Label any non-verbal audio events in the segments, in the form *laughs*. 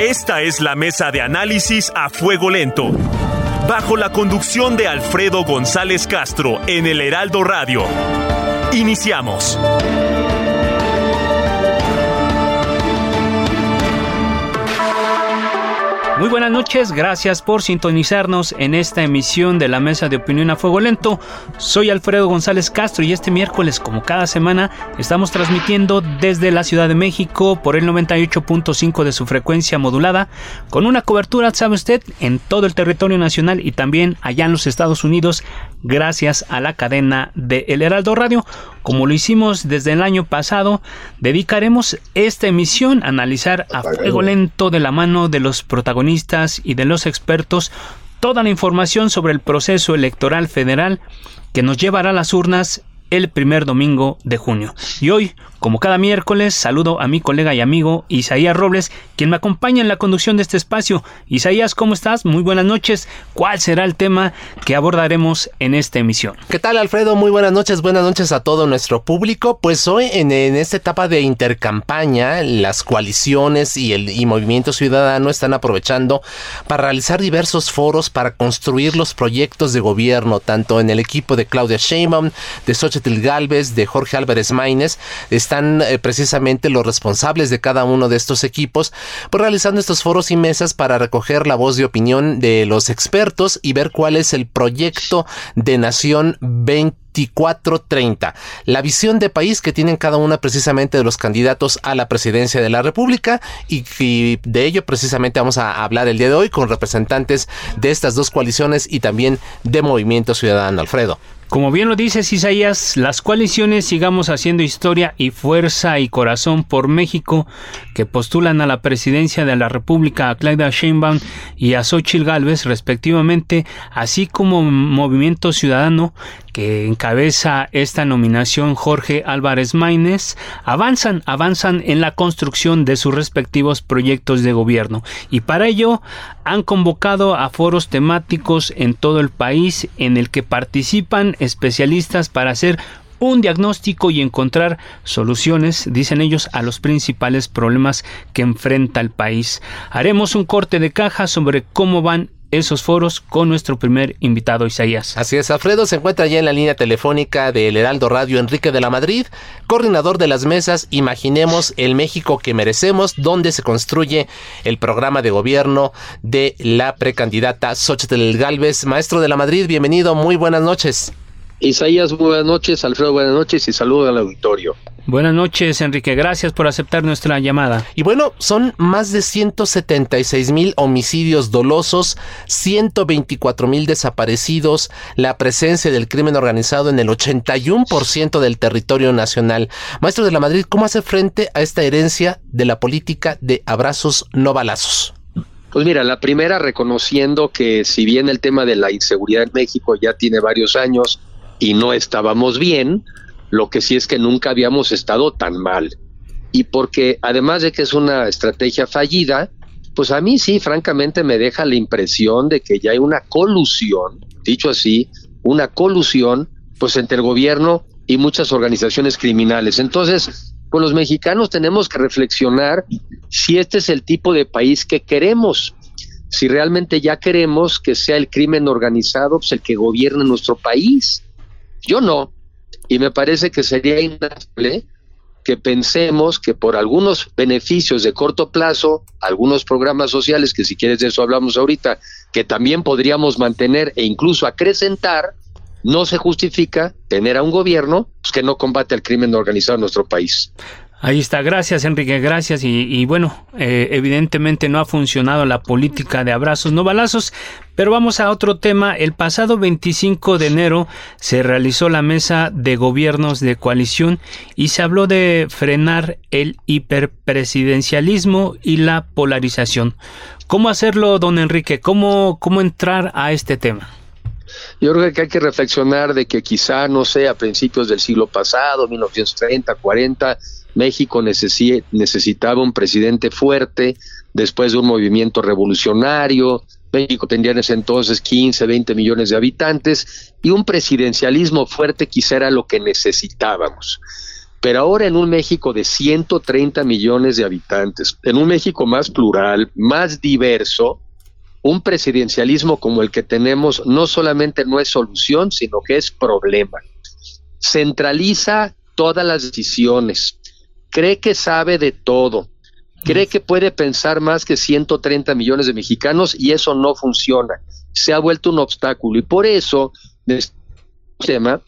Esta es la mesa de análisis a fuego lento. Bajo la conducción de Alfredo González Castro en el Heraldo Radio. Iniciamos. Muy buenas noches, gracias por sintonizarnos en esta emisión de la Mesa de Opinión a Fuego Lento. Soy Alfredo González Castro y este miércoles, como cada semana, estamos transmitiendo desde la Ciudad de México por el 98.5 de su frecuencia modulada, con una cobertura, sabe usted, en todo el territorio nacional y también allá en los Estados Unidos, gracias a la cadena de El Heraldo Radio. Como lo hicimos desde el año pasado, dedicaremos esta emisión a analizar a fuego lento de la mano de los protagonistas y de los expertos toda la información sobre el proceso electoral federal que nos llevará a las urnas el primer domingo de junio. Y hoy, como cada miércoles, saludo a mi colega y amigo Isaías Robles, quien me acompaña en la conducción de este espacio. Isaías, ¿cómo estás? Muy buenas noches. ¿Cuál será el tema que abordaremos en esta emisión? ¿Qué tal, Alfredo? Muy buenas noches. Buenas noches a todo nuestro público. Pues hoy, en, esta etapa de intercampaña, las coaliciones y el Movimiento Ciudadano están aprovechando para realizar diversos foros para construir los proyectos de gobierno, tanto en el equipo de Claudia Sheinbaum, de Xochitl Galvez, de Jorge Álvarez Maínez están eh, precisamente los responsables de cada uno de estos equipos, pues realizando estos foros y mesas para recoger la voz de opinión de los expertos y ver cuál es el proyecto de Nación 2430, la visión de país que tienen cada una precisamente de los candidatos a la presidencia de la República y, y, de ello precisamente vamos a hablar el día de hoy con representantes de estas dos coaliciones y también de Movimiento Ciudadano, Alfredo. Como bien lo dices Isaías, las coaliciones Sigamos Haciendo Historia y Fuerza y Corazón por México, que postulan a la presidencia de la República a Claudia Sheinbaum y a Xochitl Gálvez respectivamente, así como Movimiento Ciudadano, que encabeza esta nominación Jorge Álvarez Maínez, avanzan, avanzan en la construcción de sus respectivos proyectos de gobierno y para ello han convocado a foros temáticos en todo el país en el que participan especialistas para hacer un diagnóstico y encontrar soluciones, dicen ellos, a los principales problemas que enfrenta el país. Haremos un corte de caja sobre cómo van esos foros con nuestro primer invitado Isaías. Así es, Alfredo se encuentra ya en la línea telefónica del Heraldo Radio Enrique de la Madrid, coordinador de las mesas Imaginemos el México que merecemos, donde se construye el programa de gobierno de la precandidata Xochitl Galvez. Maestro de la Madrid, bienvenido, muy buenas noches. Isaías, buenas noches, Alfredo, buenas noches y saludo al auditorio. Buenas noches, Enrique. Gracias por aceptar nuestra llamada. Y bueno, son más de 176 mil homicidios dolosos, 124 mil desaparecidos, la presencia del crimen organizado en el 81% del territorio nacional. Maestro de la Madrid, ¿cómo hace frente a esta herencia de la política de abrazos no balazos? Pues mira, la primera reconociendo que si bien el tema de la inseguridad en México ya tiene varios años y no estábamos bien, lo que sí es que nunca habíamos estado tan mal. Y porque además de que es una estrategia fallida, pues a mí sí, francamente, me deja la impresión de que ya hay una colusión, dicho así, una colusión, pues entre el gobierno y muchas organizaciones criminales. Entonces, pues los mexicanos tenemos que reflexionar si este es el tipo de país que queremos, si realmente ya queremos que sea el crimen organizado pues, el que gobierne nuestro país. Yo no, y me parece que sería inevitable que pensemos que por algunos beneficios de corto plazo, algunos programas sociales, que si quieres de eso hablamos ahorita, que también podríamos mantener e incluso acrecentar, no se justifica tener a un gobierno pues, que no combate el crimen organizado en nuestro país. Ahí está, gracias Enrique, gracias. Y, bueno, eh, evidentemente no ha funcionado la política de abrazos, no balazos, pero vamos a otro tema. El pasado 25 de enero se realizó la mesa de gobiernos de coalición y se habló de frenar el hiperpresidencialismo y la polarización. ¿Cómo hacerlo, don Enrique? ¿Cómo, cómo entrar a este tema? Yo creo que hay que reflexionar de que quizá, no sé, a principios del siglo pasado, 1930, 40, México necesitaba un presidente fuerte después de un movimiento revolucionario. México tendría en ese entonces 15, 20 millones de habitantes y un presidencialismo fuerte quizá era lo que necesitábamos. Pero ahora en un México de 130 millones de habitantes, en un México más plural, más diverso, un presidencialismo como el que tenemos no solamente no es solución, sino que es problema. Centraliza todas las decisiones, cree que sabe de todo, cree que puede pensar más que 130 millones de mexicanos y eso no funciona. Se ha vuelto un obstáculo y por eso tema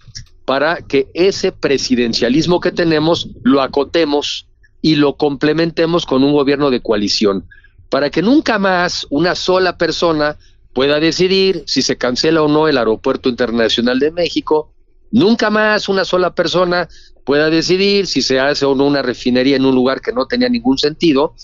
para que ese presidencialismo que tenemos lo acotemos y lo complementemos con un gobierno de coalición, para que nunca más una sola persona pueda decidir si se cancela o no el Aeropuerto Internacional de México, nunca más una sola persona pueda decidir si se hace o no una refinería en un lugar que no tenía ningún sentido.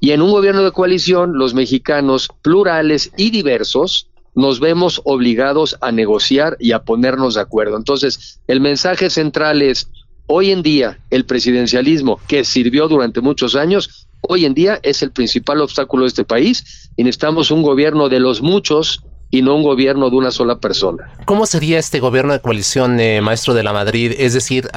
Y en un gobierno de coalición, los mexicanos plurales y diversos nos vemos obligados a negociar y a ponernos de acuerdo. Entonces, el mensaje central es, hoy en día, el presidencialismo que sirvió durante muchos años, hoy en día es el principal obstáculo de este país y necesitamos un gobierno de los muchos y no un gobierno de una sola persona. ¿Cómo sería este gobierno de coalición, eh, maestro de la Madrid? Es decir,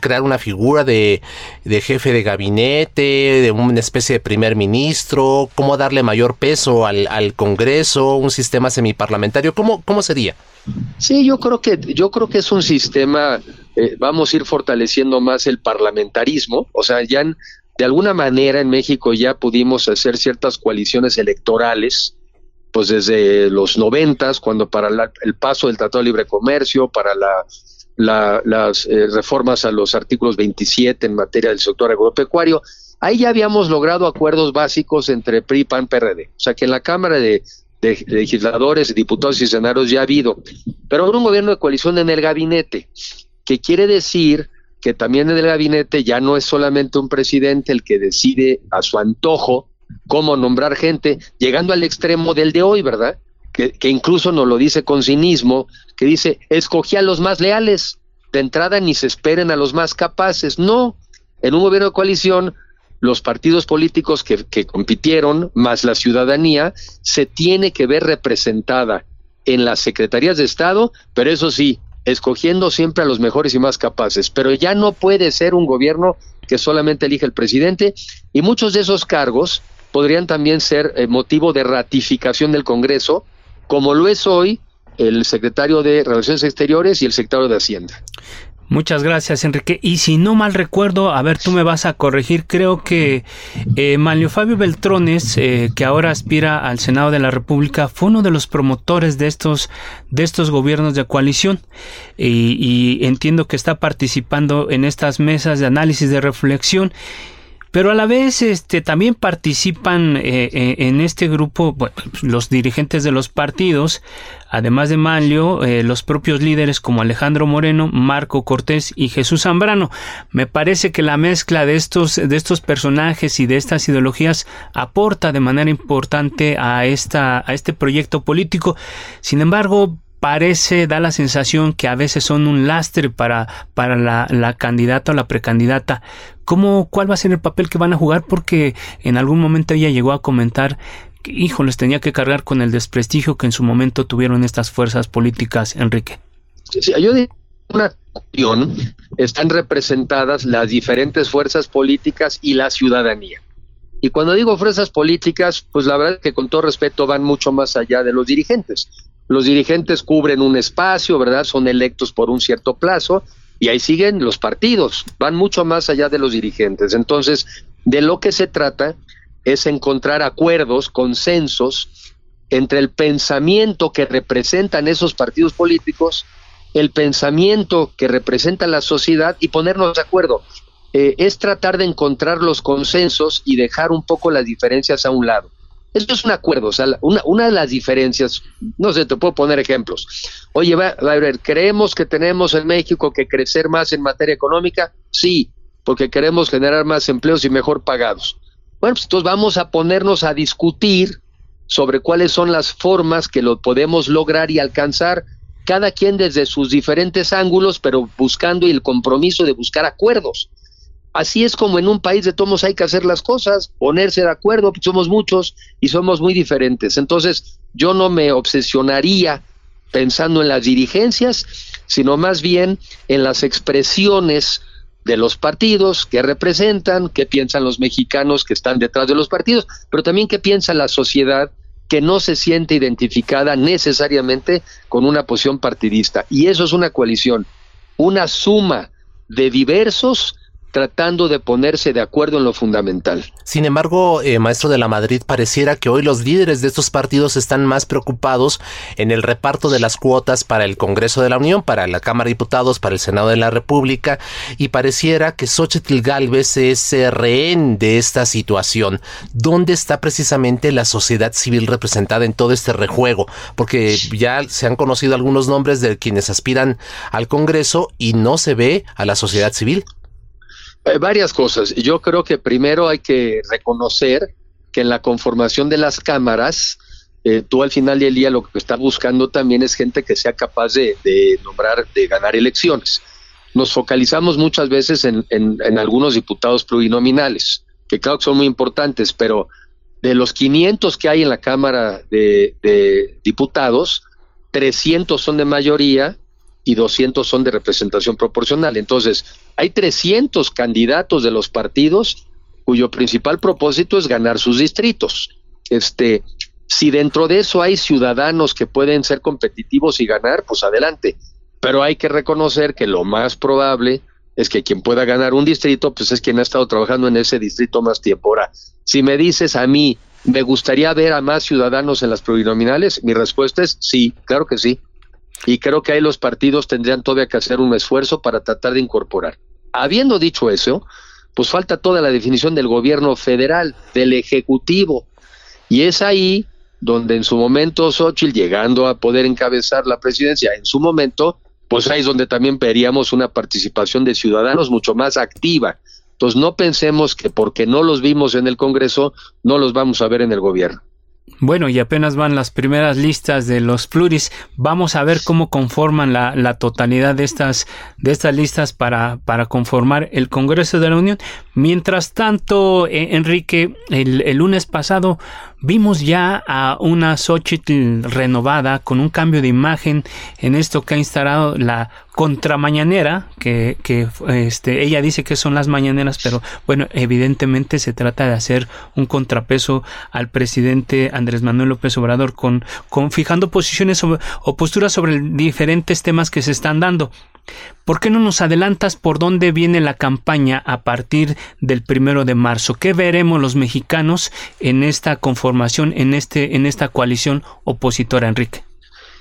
crear una figura de, jefe de gabinete, de una especie de primer ministro, cómo darle mayor peso al, Congreso, un sistema semiparlamentario, ¿cómo, cómo sería? Sí, yo creo que, yo creo que es un sistema, eh, vamos a ir fortaleciendo más el parlamentarismo, o sea, ya de alguna manera en México ya pudimos hacer ciertas coaliciones electorales, pues desde los noventas, cuando para el paso del Tratado de Libre Comercio, para las eh, reformas a los artículos 27 en materia del sector agropecuario, ahí ya habíamos logrado acuerdos básicos entre PRI, PAN, PRD. O sea que en la Cámara de, Legisladores, Diputados y Senadores ya ha habido. Pero ahora un gobierno de coalición en el gabinete, que quiere decir que también en el gabinete ya no es solamente un presidente el que decide a su antojo cómo nombrar gente, llegando al extremo del de hoy, ¿verdad? Que, incluso nos lo dice con cinismo, que dice, escogí a los más leales, de entrada ni se esperen a los más capaces. No, en un gobierno de coalición, los partidos políticos que, que compitieron, más la ciudadanía, se tiene que ver representada en las secretarías de Estado, pero eso sí, escogiendo siempre a los mejores y más capaces. Pero ya no puede ser un gobierno que solamente elige el presidente y muchos de esos cargos podrían también ser eh, motivo de ratificación del Congreso, como lo es hoy el secretario de Relaciones Exteriores y el secretario de Hacienda. Muchas gracias, Enrique. Y si no mal recuerdo, a ver, tú me vas a corregir, creo que eh, Fabio Beltrones, eh, que ahora aspira al Senado de la República, fue uno de los promotores de estos, de estos gobiernos de coalición. Y, y entiendo que está participando en estas mesas de análisis de reflexión pero a la vez este, también participan eh, eh, en este grupo los dirigentes de los partidos, además de Manlio, eh, los propios líderes como Alejandro Moreno, Marco Cortés y Jesús Zambrano. Me parece que la mezcla de estos, de estos personajes y de estas ideologías aporta de manera importante a, esta, a este proyecto político. Sin embargo, parece, da la sensación que a veces son un lastre para, para la, la, candidata o la precandidata. ¿Cómo, ¿Cuál va a ser el papel que van a jugar? Porque en algún momento ella llegó a comentar que, les tenía que cargar con el desprestigio que en su momento tuvieron estas fuerzas políticas, Enrique. Sí, yo digo una cuestión, están representadas las diferentes fuerzas políticas y la ciudadanía. Y cuando digo fuerzas políticas, pues la verdad es que con todo respeto van mucho más allá de los dirigentes los dirigentes cubren un espacio, ¿verdad? Son electos por un cierto plazo y ahí siguen los partidos, van mucho más allá de los dirigentes. Entonces, de lo que se trata es encontrar acuerdos, consensos entre el pensamiento que representan esos partidos políticos, el pensamiento que representa la sociedad y ponernos de acuerdo. eh, es tratar de encontrar los consensos y dejar un poco las diferencias a un lado. Esto es un acuerdo, o sea, una, una de las diferencias, no sé, te puedo poner ejemplos. Oye, va, a ver, ¿creemos que tenemos en México que crecer más en materia económica? Sí, porque queremos generar más empleos y mejor pagados. Bueno, pues entonces vamos a ponernos a discutir sobre cuáles son las formas que lo podemos lograr y alcanzar, cada quien desde sus diferentes ángulos, pero buscando el compromiso de buscar acuerdos. Así es como en un país de todos hay que hacer las cosas, ponerse de acuerdo, porque somos muchos y somos muy diferentes. Entonces, yo no me obsesionaría pensando en las dirigencias, sino más bien en las expresiones de los partidos que representan, qué piensan los mexicanos que están detrás de los partidos, pero también qué piensa la sociedad que no se siente identificada necesariamente con una posición partidista. Y eso es una coalición, una suma de diversos tratando de ponerse de acuerdo en lo fundamental. Sin embargo, eh, maestro de la Madrid, pareciera que hoy los líderes de estos partidos están más preocupados en el reparto de las cuotas para el Congreso de la Unión, para la Cámara de Diputados, para el Senado de la República, y pareciera que Xochitl Galvez es rehén de esta situación. ¿Dónde está precisamente la sociedad civil representada en todo este rejuego? Porque ya se han conocido algunos nombres de quienes aspiran al Congreso y no se ve a la sociedad civil. Varias cosas. Yo creo que primero hay que reconocer que en la conformación de las cámaras, eh, tú al final del día lo que estás buscando también es gente que sea capaz de, nombrar, de ganar elecciones. Nos focalizamos muchas veces en, algunos diputados plurinominales, que claro que son muy importantes, pero de los 500 que hay en la Cámara de, de Diputados, 300 son de mayoría y 200 son de representación proporcional. Entonces, hay 300 candidatos de los partidos cuyo principal propósito es ganar sus distritos. Este, si dentro de eso hay ciudadanos que pueden ser competitivos y ganar, pues adelante. Pero hay que reconocer que lo más probable es que quien pueda ganar un distrito, pues es quien ha estado trabajando en ese distrito más tiempo. Ahora, si me dices a mí, ¿me gustaría ver a más ciudadanos en las plurinominales? Mi respuesta es sí, claro que sí y creo que ahí los partidos tendrían todavía que hacer un esfuerzo para tratar de incorporar. Habiendo dicho eso, pues falta toda la definición del gobierno federal, del ejecutivo, y es ahí donde en su momento Xochitl, llegando a poder encabezar la presidencia, en su momento, pues ahí es donde también veríamos una participación de ciudadanos mucho más activa. Entonces no pensemos que porque no los vimos en el Congreso, no los vamos a ver en el gobierno. Bueno, y apenas van las primeras listas de los pluris. Vamos a ver cómo conforman la, la totalidad de estas, de estas listas para, para, conformar el Congreso de la Unión. Mientras tanto, eh, Enrique, el, el, lunes pasado vimos ya a una Xochitl renovada con un cambio de imagen en esto que ha instalado la contramañanera, que, que este, ella dice que son las mañaneras, pero bueno, evidentemente se trata de hacer un contrapeso al presidente Andrés Manuel López Obrador con, con fijando posiciones o posturas sobre diferentes temas que se están dando. ¿Por qué no nos adelantas por dónde viene la campaña a partir del primero de marzo? ¿Qué veremos los mexicanos en esta conformación, en este, en esta coalición opositora, Enrique?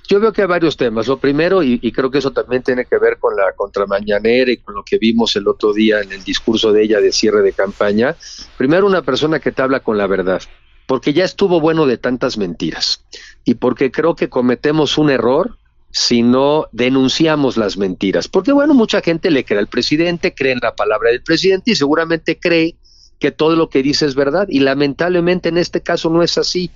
Yo veo que hay varios temas. Lo primero, y, creo que eso también tiene que ver con la contramañanera y con lo que vimos el otro día en el discurso de ella de cierre de campaña. Primero, una persona que te habla con la verdad, porque ya estuvo bueno de tantas mentiras y porque creo que cometemos un error si no denunciamos las mentiras. Porque bueno, mucha gente le cree al presidente, cree en la palabra del presidente y seguramente cree que todo lo que dice es verdad y lamentablemente en este caso no es así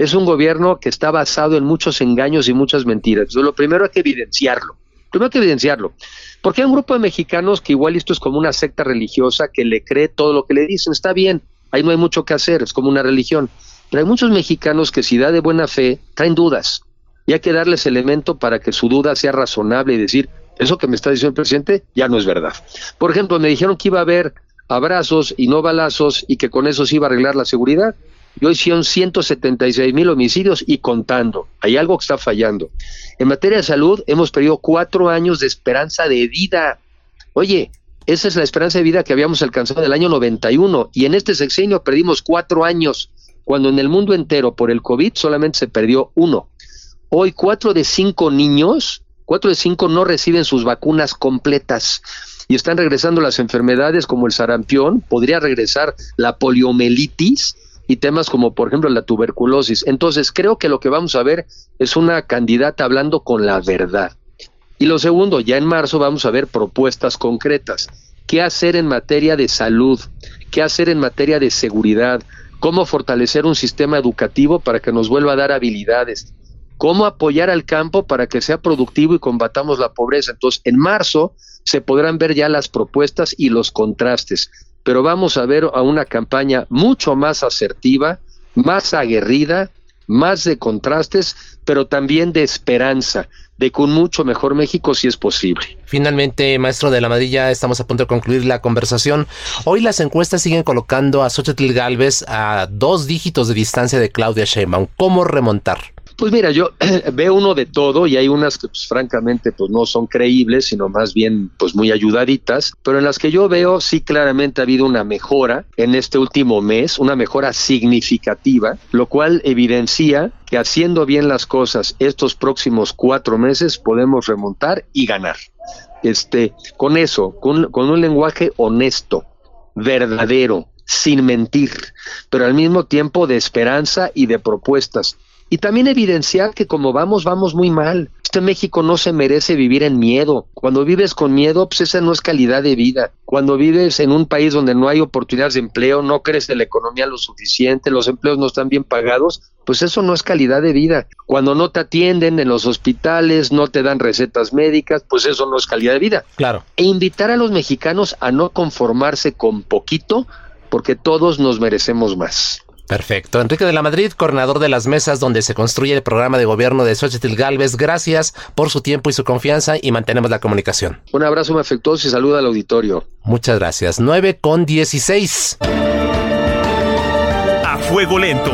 es un gobierno que está basado en muchos engaños y muchas mentiras. Entonces, lo primero hay que evidenciarlo. Primero hay que evidenciarlo. Porque hay un grupo de mexicanos que igual esto es como una secta religiosa que le cree todo lo que le dicen. Está bien, ahí no hay mucho que hacer, es como una religión. Pero hay muchos mexicanos que si da de buena fe, traen dudas. Y hay que darles elemento para que su duda sea razonable y decir, eso que me está diciendo el presidente ya no es verdad. Por ejemplo, me dijeron que iba a haber abrazos y no balazos y que con eso se iba a arreglar la seguridad y hoy son 176 mil homicidios y contando. Hay algo que está fallando. En materia de salud, hemos perdido cuatro años de esperanza de vida. Oye, esa es la esperanza de vida que habíamos alcanzado en el año 91 y en este sexenio perdimos cuatro años, cuando en el mundo entero por el COVID solamente se perdió uno. Hoy cuatro de cinco niños, cuatro de cinco no reciben sus vacunas completas. y están regresando las enfermedades como el sarampión, podría regresar la poliomielitis y temas como por ejemplo la tuberculosis. Entonces creo que lo que vamos a ver es una candidata hablando con la verdad. Y lo segundo, ya en marzo vamos a ver propuestas concretas. ¿Qué hacer en materia de salud? ¿Qué hacer en materia de seguridad? ¿Cómo fortalecer un sistema educativo para que nos vuelva a dar habilidades? ¿Cómo apoyar al campo para que sea productivo y combatamos la pobreza? Entonces, en marzo se podrán ver ya las propuestas y los contrastes, pero vamos a ver a una campaña mucho más asertiva, más aguerrida, más de contrastes, pero también de esperanza, de que un mucho mejor México si es posible. Finalmente, maestro de la Madilla, estamos a punto de concluir la conversación. Hoy las encuestas siguen colocando a Xochitl Galvez a dos dígitos de distancia de Claudia Sheinbaum. ¿Cómo remontar? Pues mira, yo *clears throat* veo uno de todo y hay unas que pues, francamente pues no son creíbles, sino más bien pues muy ayudaditas, pero en las que yo veo sí claramente ha habido una mejora en este último mes, una mejora significativa, lo cual evidencia que haciendo bien las cosas estos próximos cuatro meses podemos remontar y ganar. Este, con eso, con, con un lenguaje honesto, verdadero, sin mentir, pero al mismo tiempo de esperanza y de propuestas y también evidenciar que como vamos, vamos muy mal. Este México no se merece vivir en miedo. Cuando vives con miedo, pues esa no es calidad de vida. Cuando vives en un país donde no hay oportunidades de empleo, no crece la economía lo suficiente, los empleos no están bien pagados, pues eso no es calidad de vida. Cuando no te atienden en los hospitales, no te dan recetas médicas, pues eso no es calidad de vida. Claro. E invitar a los mexicanos a no conformarse con poquito, porque todos nos merecemos más. Perfecto. Enrique de la Madrid, coordinador de las mesas donde se construye el programa de gobierno de Xochitl Galvez, gracias por su tiempo y su confianza y mantenemos la comunicación. Un abrazo muy afectuoso y saluda al auditorio. Muchas gracias. 9 con 16. A fuego lento.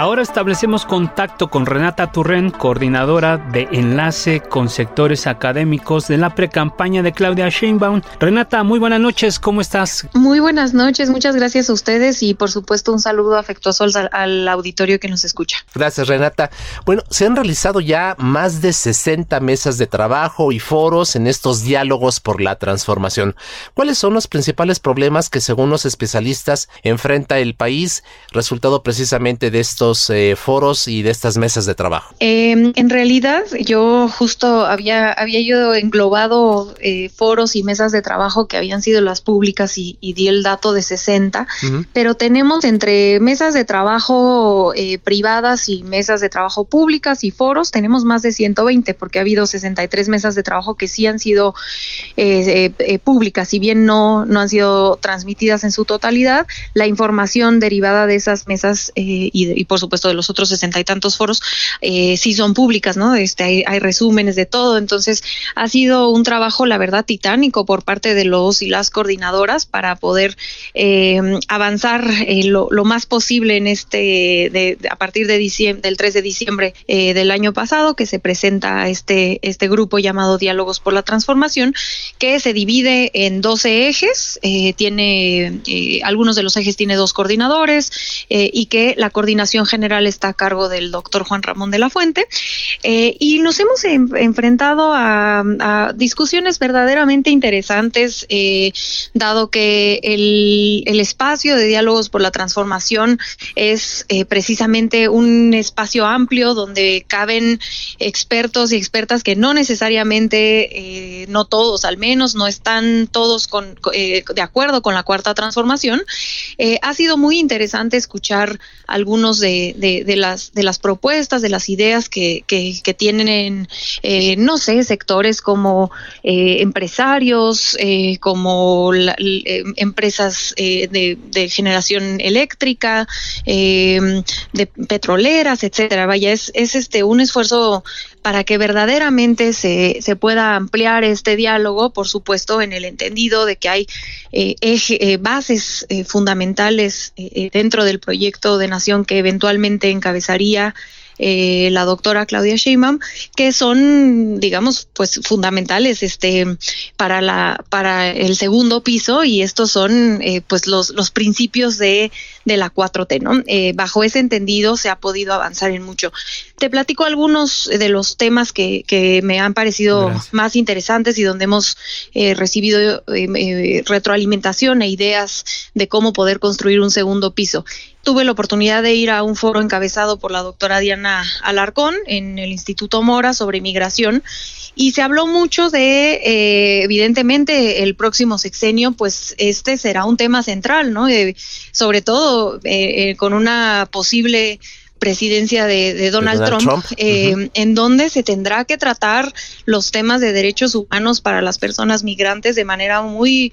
Ahora establecemos contacto con Renata Turren, coordinadora de enlace con sectores académicos de la precampaña de Claudia Sheinbaum. Renata, muy buenas noches, ¿cómo estás? Muy buenas noches, muchas gracias a ustedes y por supuesto un saludo afectuoso al, al auditorio que nos escucha. Gracias, Renata. Bueno, se han realizado ya más de 60 mesas de trabajo y foros en estos diálogos por la transformación. ¿Cuáles son los principales problemas que según los especialistas enfrenta el país, resultado precisamente de estos eh, foros y de estas mesas de trabajo? Eh, en realidad, yo justo había, había yo englobado eh, foros y mesas de trabajo que habían sido las públicas y, y di el dato de 60, uh -huh. pero tenemos entre mesas de trabajo eh, privadas y mesas de trabajo públicas y foros, tenemos más de 120 porque ha habido 63 mesas de trabajo que sí han sido eh, eh, públicas, si bien no, no han sido transmitidas en su totalidad, la información derivada de esas mesas y, y por supuesto de los otros sesenta y tantos foros, eh, sí son públicas, ¿no? Este, hay, resúmenes de todo, entonces ha sido un trabajo, la verdad, titánico por parte de los y las coordinadoras para poder eh, avanzar eh, lo, lo, más posible en este, de, a partir de diciembre, del 3 de diciembre eh, del año pasado, que se presenta este, este grupo llamado Diálogos por la Transformación, que se divide en 12 ejes, eh, tiene, algunos de los ejes tiene dos coordinadores y que la coordinación general está a cargo del doctor Juan Ramón de la Fuente eh, y nos hemos en, enfrentado a, a, discusiones verdaderamente interesantes, eh, dado que el, el, espacio de diálogos por la transformación es eh, precisamente un espacio amplio donde caben expertos y expertas que no necesariamente, no todos al menos, no están todos con, de acuerdo con la cuarta transformación. ha sido muy interesante escuchar algunos de, de, las, de las propuestas, de las ideas que, que, que tienen en, eh, no sé, sectores como eh, empresarios, eh, como la, empresas de, de, generación eléctrica, de petroleras, etcétera. Vaya, es, es este un esfuerzo para que verdaderamente se, se pueda ampliar este diálogo, por supuesto, en el entendido de que hay eh, eje, eh, bases eh, fundamentales dentro del proyecto de nación que eventualmente encabezaría eh, la doctora Claudia Sheinbaum, que son, digamos, pues fundamentales este, para, la, para el segundo piso y estos son eh, pues los, los principios de de la 4T, ¿no? Eh, bajo ese entendido se ha podido avanzar en mucho. Te platico algunos de los temas que, que me han parecido más interesantes y donde hemos eh, recibido eh, retroalimentación e ideas de cómo poder construir un segundo piso. Tuve la oportunidad de ir a un foro encabezado por la doctora Diana Alarcón en el Instituto Mora sobre inmigración y se habló mucho de, eh, evidentemente, el próximo sexenio, pues este será un tema central, ¿no? sobre todo eh, eh, con una posible presidencia de, Donald, Trump, en donde se tendrá que tratar los temas de derechos humanos para las personas migrantes de manera muy,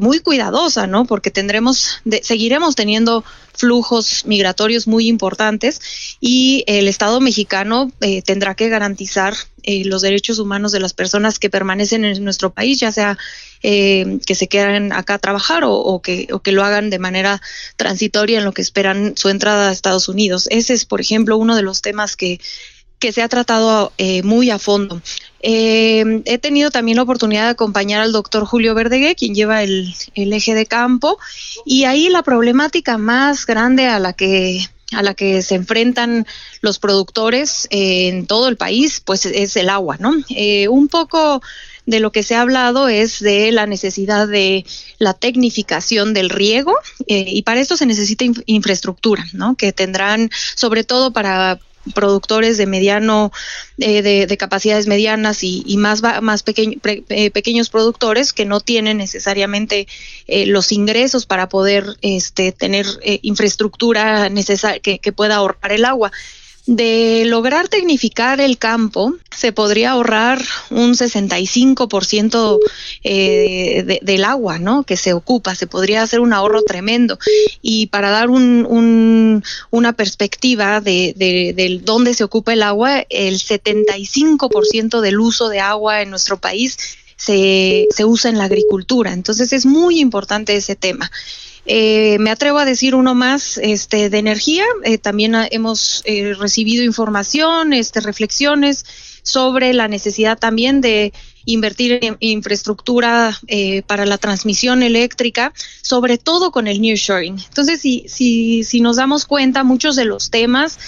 muy cuidadosa, ¿no? Porque tendremos, seguiremos teniendo flujos migratorios muy importantes y el Estado mexicano eh, tendrá que garantizar eh, los derechos humanos de las personas que permanecen en nuestro país, ya sea eh, que se quedan acá a trabajar o, que, lo hagan de manera transitoria en lo que esperan su entrada a Estados Unidos. Ese es, por ejemplo, uno de los temas que que se ha tratado eh, muy a fondo. Eh, he tenido también la oportunidad de acompañar al doctor Julio Verdegué, quien lleva el, eje de campo, y ahí la problemática más grande a la que a la que se enfrentan los productores eh, en todo el país, pues es el agua, ¿no? un poco de lo que se ha hablado es de la necesidad de la tecnificación del riego y para esto se necesita infraestructura, ¿no? Que tendrán, sobre todo para productores de mediano, eh, de, capacidades medianas y, más, más eh, pequeños productores que no tienen necesariamente eh, los ingresos para poder este, tener infraestructura necesaria que, que pueda ahorrar el agua de lograr tecnificar el campo, se podría ahorrar un 65% eh, del agua ¿no? que se ocupa, se podría hacer un ahorro tremendo. Y para dar un, una perspectiva de, de, dónde se ocupa el agua, el 75% del uso de agua en nuestro país se, se usa en la agricultura. Entonces es muy importante ese tema. Eh, me atrevo a decir uno más este, de energía. Eh, también hemos eh, recibido información, este, reflexiones sobre la necesidad también de invertir en infraestructura para la transmisión eléctrica, sobre todo con el nearshoring. Entonces, si, si, si nos damos cuenta, muchos de los temas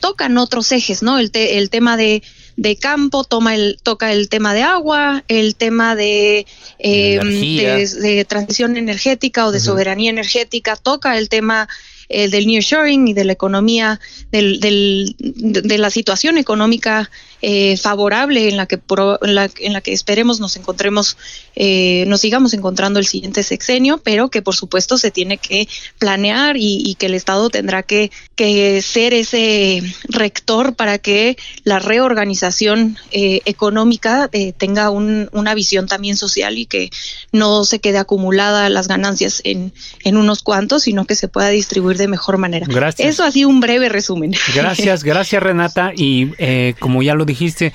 tocan otros ejes, ¿no? El, el tema de de campo, toma el, toca el tema de agua, el tema de, eh, de, transición energética o de soberanía energética, toca el tema eh, del nearshoring y de la economía, del, del, de la situación económica eh, favorable en la que en la, en la, que esperemos nos encontremos eh, nos sigamos encontrando el siguiente sexenio pero que por supuesto se tiene que planear y, que el estado tendrá que, que, ser ese rector para que la reorganización eh, económica tenga un, una visión también social y que no se quede acumulada las ganancias en, en unos cuantos sino que se pueda distribuir de mejor manera. Gracias. Eso sido un breve resumen. Gracias *laughs* gracias Renata. Y como ya lo dije dijiste,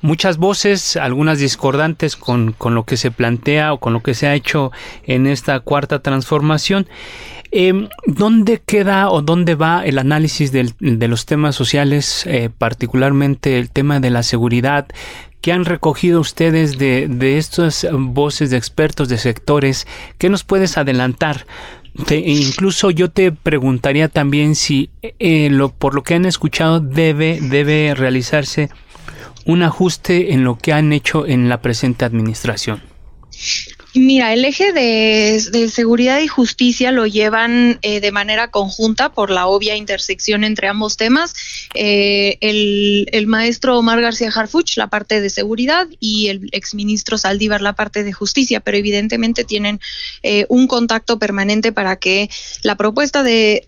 muchas voces, algunas discordantes con, lo que se plantea o con lo que se ha hecho en esta cuarta transformación. Em, ¿Dónde queda o dónde va el análisis de los temas sociales, eh, particularmente el tema de la seguridad? ¿Qué han recogido ustedes de, de estas voces de expertos de sectores? ¿Qué nos puedes adelantar? incluso yo te preguntaría también si eh, lo, por lo que han escuchado debe, debe realizarse un ajuste en lo que han hecho en la presente administración? Mira, el eje de, seguridad y justicia lo llevan eh, de manera conjunta por la obvia intersección entre ambos temas. Eh, el, maestro Omar García Harfuch, la parte de seguridad, y el exministro Saldívar, la parte de justicia, pero evidentemente tienen eh, un contacto permanente para que la propuesta de,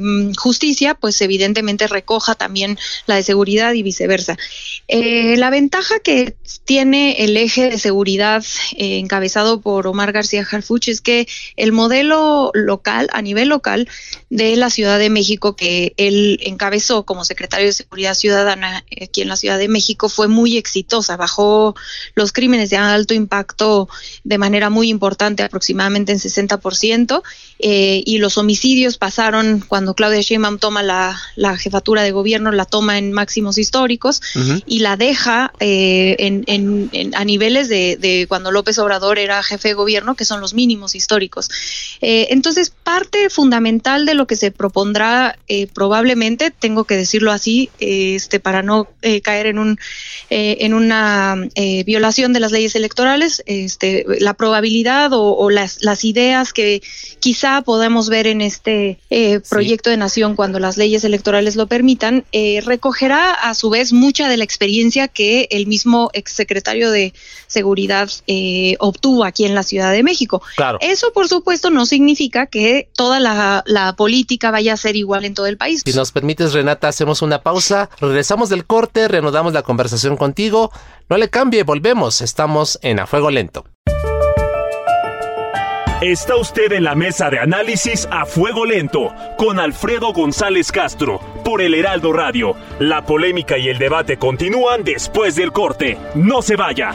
mm, justicia, pues evidentemente recoja también la de seguridad y viceversa. la ventaja que tiene el eje de seguridad encabezado por Omar García Harfuch es que el modelo local, a nivel local, de la Ciudad de México, que él encabezó como secretario de Seguridad Ciudadana aquí en la Ciudad de México, fue muy exitosa. Bajó los crímenes de alto impacto de manera muy importante, aproximadamente en 60%, eh, y los homicidios pasaron, cuando Claudia Sheinbaum toma la, jefatura de gobierno, la toma en máximos históricos y la deja eh, en, a niveles de, de cuando López Obrador era jefe de gobierno, que son los mínimos históricos. Eh, entonces, parte fundamental de lo que se propondrá eh, probablemente, tengo que decirlo así, este, para no caer en, un, en una violación de las leyes electorales, este, la probabilidad o, las, las, ideas que quizá podamos ver en este proyecto de nación cuando las leyes electorales lo permitan, recogerá a su vez mucha de la experiencia que el mismo exsecretario de Seguridad eh, obtuvo aquí en la Ciudad de México. Claro. Eso, por supuesto, no significa que toda la, la política vaya a ser igual en todo el país. Si nos permites, Renata, hacemos una pausa, regresamos del corte, reanudamos la conversación contigo. No le cambie, volvemos. Estamos en A Fuego Lento. Está usted en la mesa de análisis a fuego lento con Alfredo González Castro por el Heraldo Radio. La polémica y el debate continúan después del corte. No se vaya.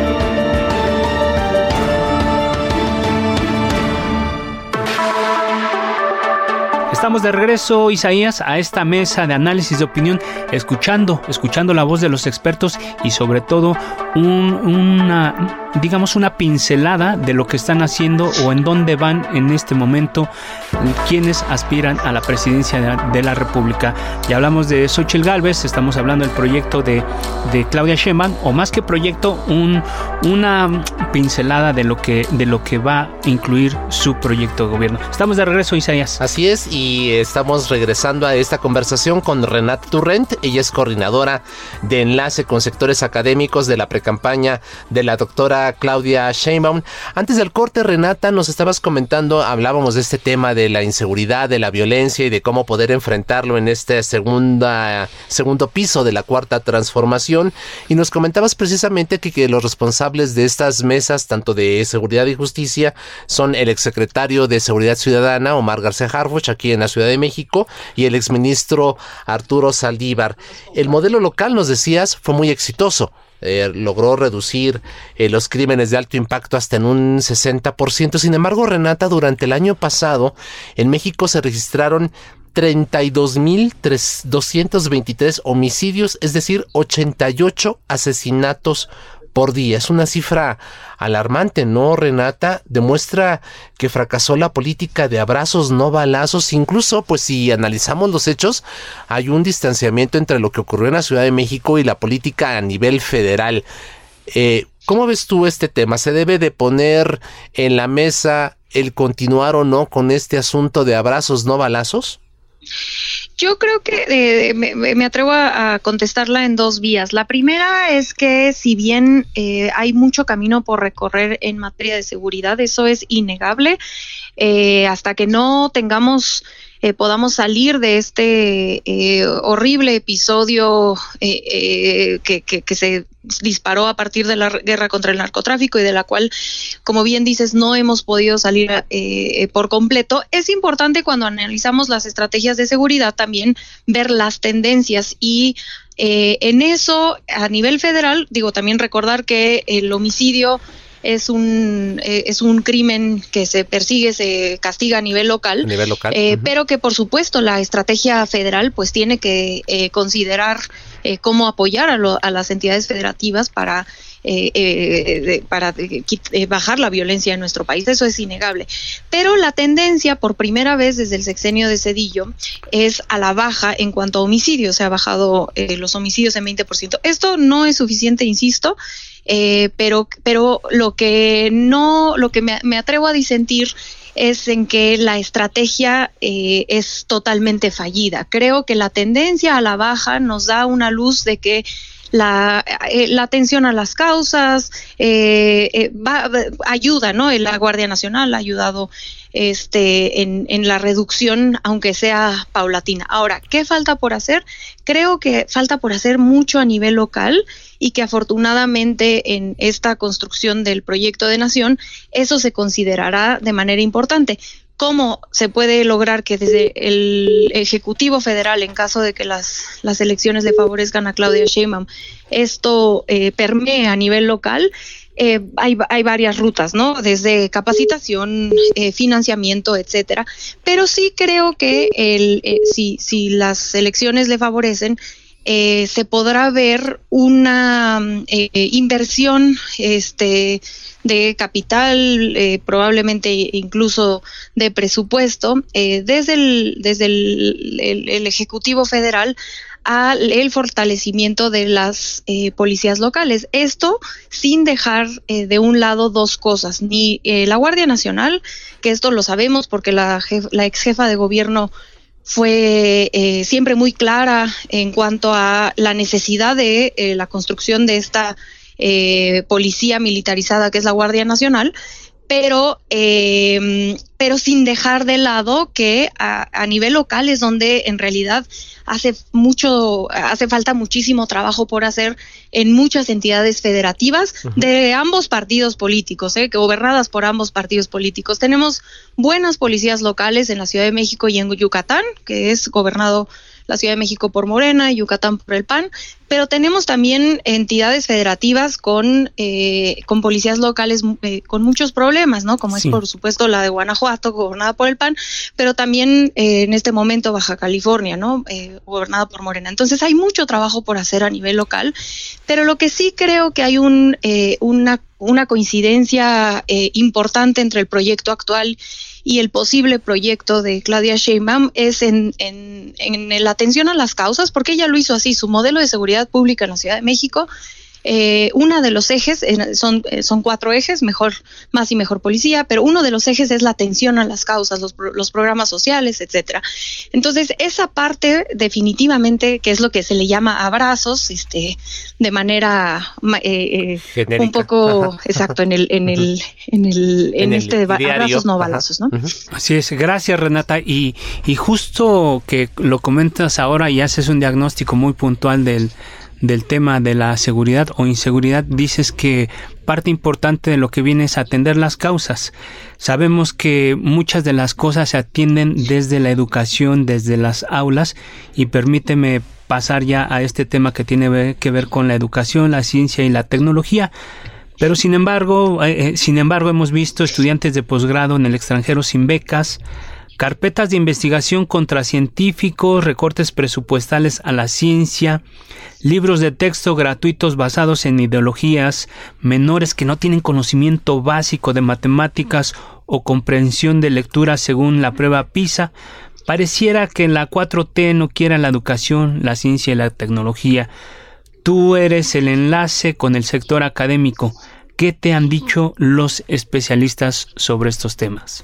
Estamos de regreso, Isaías, a esta mesa de análisis de opinión, escuchando, escuchando la voz de los expertos y sobre todo una, digamos, una pincelada de lo que están haciendo o en dónde van en este momento quienes aspiran a la presidencia de, la República. Ya hablamos de Xochitl Galvez, estamos hablando del proyecto de, de Claudia Sheinbaum, o más que proyecto, un, una pincelada de lo, que, de lo que va a incluir su proyecto de gobierno. Estamos de regreso, Isaías. Así es, y estamos regresando a esta conversación con Renata Turrent. Ella es coordinadora de enlace con sectores académicos de la precampaña de la doctora Claudia Sheinbaum. Antes del corte, Renata, nos estabas comentando, hablábamos de este tema de la inseguridad, de la violencia y de cómo poder enfrentarlo en este segunda, segundo piso de la cuarta transformación. Y nos comentabas precisamente que, que los responsables de estas mesas, tanto de seguridad y justicia, son el exsecretario de Seguridad Ciudadana, Omar García Harfuch, aquí en la Ciudad de México, y el exministro Arturo Saldívar. El modelo local, nos decías, fue muy exitoso. Eh, logró reducir eh, los crímenes de alto impacto hasta en un 60%. Sin embargo, Renata, durante el año pasado, en México se registraron 32.223 homicidios, es decir, 88 asesinatos por día. Es una cifra alarmante, ¿no, Renata? Demuestra que fracasó la política de abrazos, no balazos. Incluso, pues si analizamos los hechos, hay un distanciamiento entre lo que ocurrió en la Ciudad de México y la política a nivel federal. Eh, ¿Cómo ves tú este tema? ¿Se debe de poner en la mesa el continuar o no con este asunto de abrazos, no balazos? Yo creo que eh, me, atrevo a, contestarla en dos vías. La primera es que si bien eh, hay mucho camino por recorrer en materia de seguridad, eso es innegable, eh, hasta que no tengamos eh, podamos salir de este eh, horrible episodio eh, que, que, se disparó a partir de la guerra contra el narcotráfico y de la cual, como bien dices, no hemos podido salir por completo. Es importante cuando analizamos las estrategias de seguridad también ver las tendencias y en eso, a nivel federal, digo, también recordar que el homicidio es un, eh, es un crimen que se persigue, se castiga a nivel local, eh, pero que por supuesto la estrategia federal pues tiene que eh, considerar cómo apoyar a, a, las entidades federativas para para bajar la violencia en nuestro país, eso es innegable. Pero la tendencia, por primera vez desde el sexenio de Cedillo, es a la baja en cuanto a homicidios, se ha bajado los homicidios en 20%. Esto no es suficiente, insisto, eh, pero, pero lo que no, lo que me, atrevo a disentir es en que la estrategia eh, es totalmente fallida. Creo que la tendencia a la baja nos da una luz de que la, eh, la atención a las causas, eh, eh, ayuda, ¿no? La Guardia Nacional ha ayudado este, en, en, la reducción, aunque sea paulatina. Ahora, ¿qué falta por hacer? Creo que falta por hacer mucho a nivel local y que afortunadamente en esta construcción del proyecto de nación eso se considerará de manera importante cómo se puede lograr que desde el Ejecutivo Federal, en caso de que las, las elecciones le favorezcan a Claudia Sheinbaum, esto eh, permee a nivel local. Eh, hay, hay, varias rutas, ¿no? Desde capacitación, eh, financiamiento, etcétera. Pero sí creo que el, eh, si, si las elecciones le favorecen, eh, se podrá ver una eh, inversión este, de capital, eh, probablemente incluso de presupuesto, desde, el, desde el, Ejecutivo Federal al el fortalecimiento de las policías locales. Esto sin dejar de un lado dos cosas, ni la Guardia Nacional, que esto lo sabemos porque la, la ex jefa de gobierno fue eh, siempre muy clara en cuanto a la necesidad de eh, la construcción de esta eh, policía militarizada que es la Guardia Nacional, pero, eh, pero sin dejar de lado que a, a, nivel local es donde en realidad hace mucho, hace falta muchísimo trabajo por hacer en muchas entidades federativas uh -huh. de ambos partidos políticos, ¿eh? gobernadas por ambos partidos políticos. Tenemos buenas policías locales en la Ciudad de México y en Yucatán, que es gobernado la Ciudad de México por Morena, Yucatán por el PAN, pero tenemos también entidades federativas con, eh, con policías locales eh, con muchos problemas, ¿no? Como sí. es por supuesto la de Guanajuato, gobernada por el PAN, pero también eh, en este momento Baja California, ¿no? Eh, gobernada por Morena. Entonces hay mucho trabajo por hacer a nivel local, pero lo que sí creo que hay un, eh, una, una coincidencia importante entre el proyecto actual y el posible proyecto de Claudia Sheinbaum es en, en, en, la atención a las causas, porque ella lo hizo así, su modelo de seguridad pública en la Ciudad de México eh, uno de los ejes, eh, son, eh, son cuatro ejes, mejor, más y mejor policía, pero uno de los ejes es la atención a las causas, los, los programas sociales, etcétera. Entonces, esa parte definitivamente, que es lo que se le llama abrazos, este, de manera eh, eh un poco Ajá. exacto en el, en el, en el, en, en este el abrazos no balazos, ¿no? Así es, gracias Renata. Y, y justo que lo comentas ahora y haces un diagnóstico muy puntual del del tema de la seguridad o inseguridad, dices que parte importante de lo que viene es atender las causas. Sabemos que muchas de las cosas se atienden desde la educación, desde las aulas, y permíteme pasar ya a este tema que tiene que ver con la educación, la ciencia y la tecnología. Pero sin embargo, eh, sin embargo hemos visto estudiantes de posgrado en el extranjero sin becas, carpetas de investigación contra científicos, recortes presupuestales a la ciencia, libros de texto gratuitos basados en ideologías, menores que no tienen conocimiento básico de matemáticas o comprensión de lectura según la prueba PISA. Pareciera que la 4T no quiera la educación, la ciencia y la tecnología. Tú eres el enlace con el sector académico. ¿Qué te han dicho los especialistas sobre estos temas?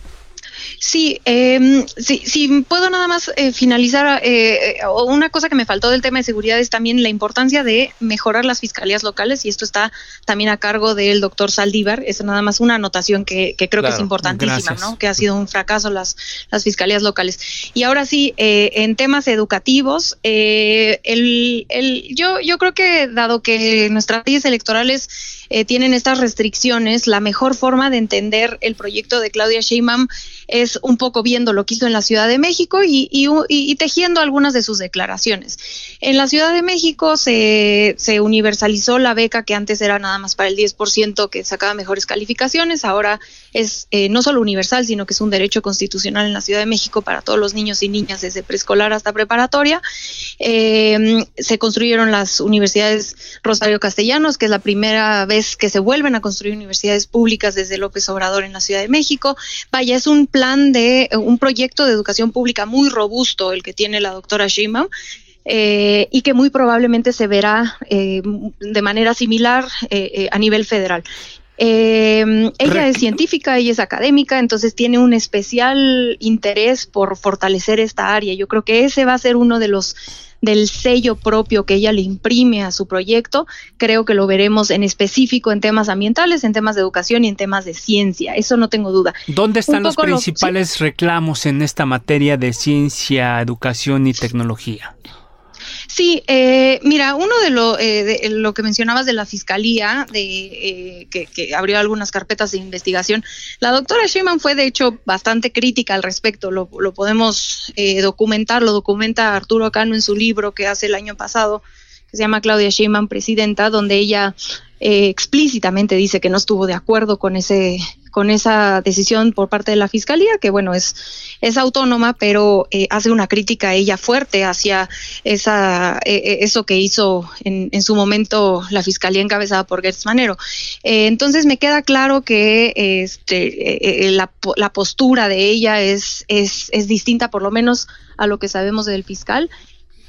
Sí, eh, sí, sí, puedo nada más eh, finalizar. Eh, una cosa que me faltó del tema de seguridad es también la importancia de mejorar las fiscalías locales y esto está también a cargo del doctor Saldívar. Es nada más una anotación que, que creo claro, que es importantísima. ¿no? Que ha sido un fracaso las, las fiscalías locales. Y ahora sí, eh, en temas educativos, eh, el, el, yo, yo creo que dado que nuestras leyes electorales eh, tienen estas restricciones, la mejor forma de entender el proyecto de Claudia Sheinbaum es un poco viendo lo que hizo en la Ciudad de México y, y, y, tejiendo algunas de sus declaraciones. En la Ciudad de México se, se, universalizó la beca que antes era nada más para el 10% que sacaba mejores calificaciones, ahora es eh, no solo universal, sino que es un derecho constitucional en la Ciudad de México para todos los niños y niñas desde preescolar hasta preparatoria. Eh, se construyeron las universidades Rosario Castellanos, que es la primera vez que se vuelven a construir universidades públicas desde López Obrador en la Ciudad de México. Vaya, es un plan de un proyecto de educación pública muy robusto el que tiene la doctora Sheinbaum. Eh, y que muy probablemente se verá eh, de manera similar eh, a nivel federal. Eh, ella es científica, ella es académica, entonces tiene un especial interés por fortalecer esta área. Yo creo que ese va a ser uno de los del sello propio que ella le imprime a su proyecto, creo que lo veremos en específico en temas ambientales, en temas de educación y en temas de ciencia, eso no tengo duda. ¿Dónde están los principales reclamos en esta materia de ciencia, educación y tecnología? Sí, eh, mira, uno de lo, eh, lo que mencionabas de la fiscalía, de eh, que, abrió algunas carpetas de investigación, la doctora Sheinbaum fue de hecho bastante crítica al respecto. Lo, lo podemos documentar, lo documenta Arturo Cano en su libro que hace el año pasado, que se llama Claudia Sheinbaum Presidenta, donde ella explícitamente dice que no estuvo de acuerdo con ese con esa decisión por parte de la fiscalía, que bueno, es, es autónoma, pero eh, hace una crítica ella fuerte hacia esa, eh, eh, eso que hizo en, en, su momento la fiscalía encabezada por Gertz Manero. entonces me queda claro que este, la, la, postura de ella es, es, es distinta, por lo menos a lo que sabemos del fiscal.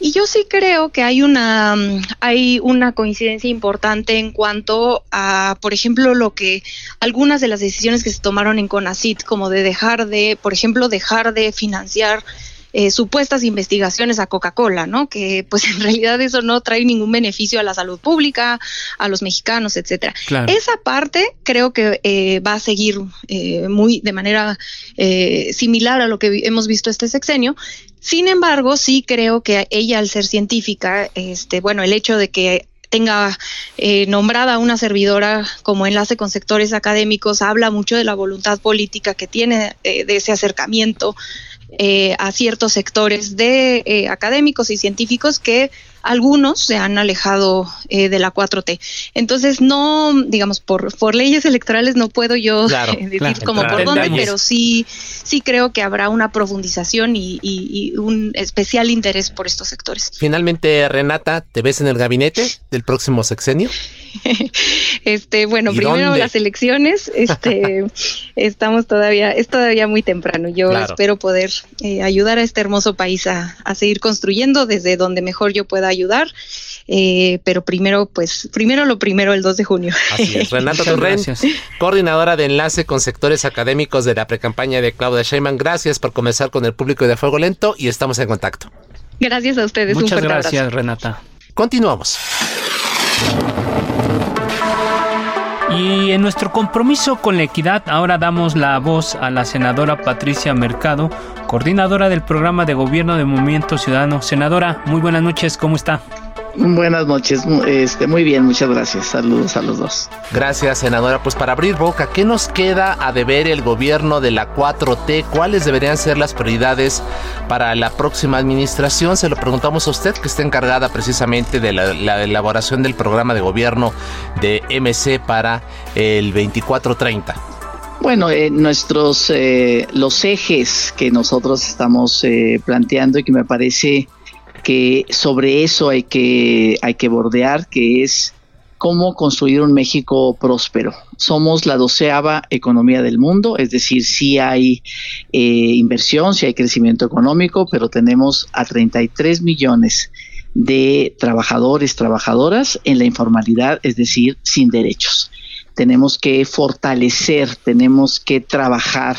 Y yo sí creo que hay una, mm, hay una coincidencia importante en cuanto a, por ejemplo, lo que algunas de las decisiones que se tomaron en CONACIT, como de dejar de, por ejemplo, dejar de financiar eh, supuestas investigaciones a Coca-Cola, ¿no? Que pues *laughs* en realidad eso no trae ningún beneficio a la salud pública, a los mexicanos, etcétera. Esa parte creo que eh, va a seguir eh, muy de manera similar a lo que hemos visto este sexenio. Sin embargo, sí creo que ella, al ser científica, este, bueno, el hecho de que tenga eh, nombrada una servidora como enlace con sectores académicos, habla mucho de la voluntad política que tiene de ese acercamiento eh, a ciertos sectores de eh, académicos y científicos que algunos se han alejado eh, de la 4T. Entonces, no, digamos, por, por leyes electorales no puedo yo decir como por dónde, pero sí, sí creo que habrá una profundización y, y, un especial interés por estos sectores. Finalmente, Renata, ¿te ves en el gabinete del próximo sexenio? *laughs* este, bueno, primero las elecciones, este, *laughs* estamos todavía, es todavía muy temprano. Yo espero poder eh, ayudar a este hermoso país a, seguir construyendo desde donde mejor yo pueda ayudar. Eh, pero primero, pues, primero lo primero, el 2 de junio. Así es. *laughs* Renata Torren, coordinadora de enlace con sectores académicos de la precampaña de Claudia Sheinbaum. Gracias por comenzar con el público de Fuego Lento y estamos en contacto. Gracias a ustedes. Muchas gracias, Renata. Continuamos. Y en nuestro compromiso con la equidad, ahora damos la voz a la senadora Patricia Mercado, coordinadora del programa de gobierno de Movimiento Ciudadano. Senadora, muy buenas noches, ¿cómo está? Buenas noches, este, muy bien, muchas gracias. Saludos a los dos. Gracias, senadora. Pues para abrir boca, ¿qué nos queda a deber el gobierno de la 4T? ¿Cuáles deberían ser las prioridades para la próxima administración? Se lo preguntamos a usted, que está encargada precisamente de la, elaboración del programa de gobierno de MC para el 2430. Bueno, eh, nuestros eh, los ejes que nosotros estamos eh, planteando y que me parece que sobre eso hay que, hay que bordear, que es cómo construir un México próspero. Somos la doceava economía del mundo, es decir, sí hay eh, inversión, sí hay crecimiento económico, pero tenemos a 33 millones de trabajadores, trabajadoras en la informalidad, es decir, sin derechos. Tenemos que fortalecer, tenemos que trabajar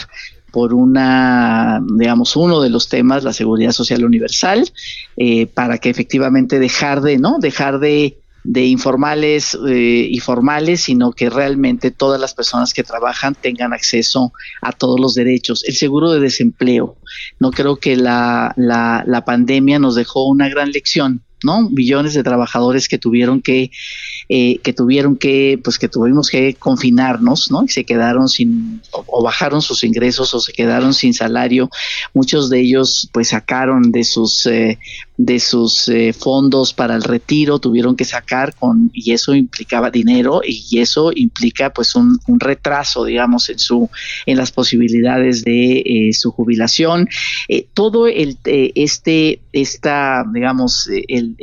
por una, digamos, uno de los temas, la seguridad social universal, eh, para que efectivamente dejar de, ¿no? Dejar de, de informales eh, y formales, sino que realmente todas las personas que trabajan tengan acceso a todos los derechos. El seguro de desempleo. No creo que la, la, la pandemia nos dejó una gran lección ¿no? Millones de trabajadores que tuvieron que, eh, que tuvieron que, pues que tuvimos que confinarnos, ¿no? Y se quedaron sin, o, bajaron sus ingresos o se quedaron sin salario. Muchos de ellos, pues sacaron de sus, eh, de sus eh, fondos para el retiro, tuvieron que sacar con, y eso implicaba dinero y eso implica, pues, un, un retraso, digamos, en su, en las posibilidades de su jubilación. todo el, este, esta, digamos, el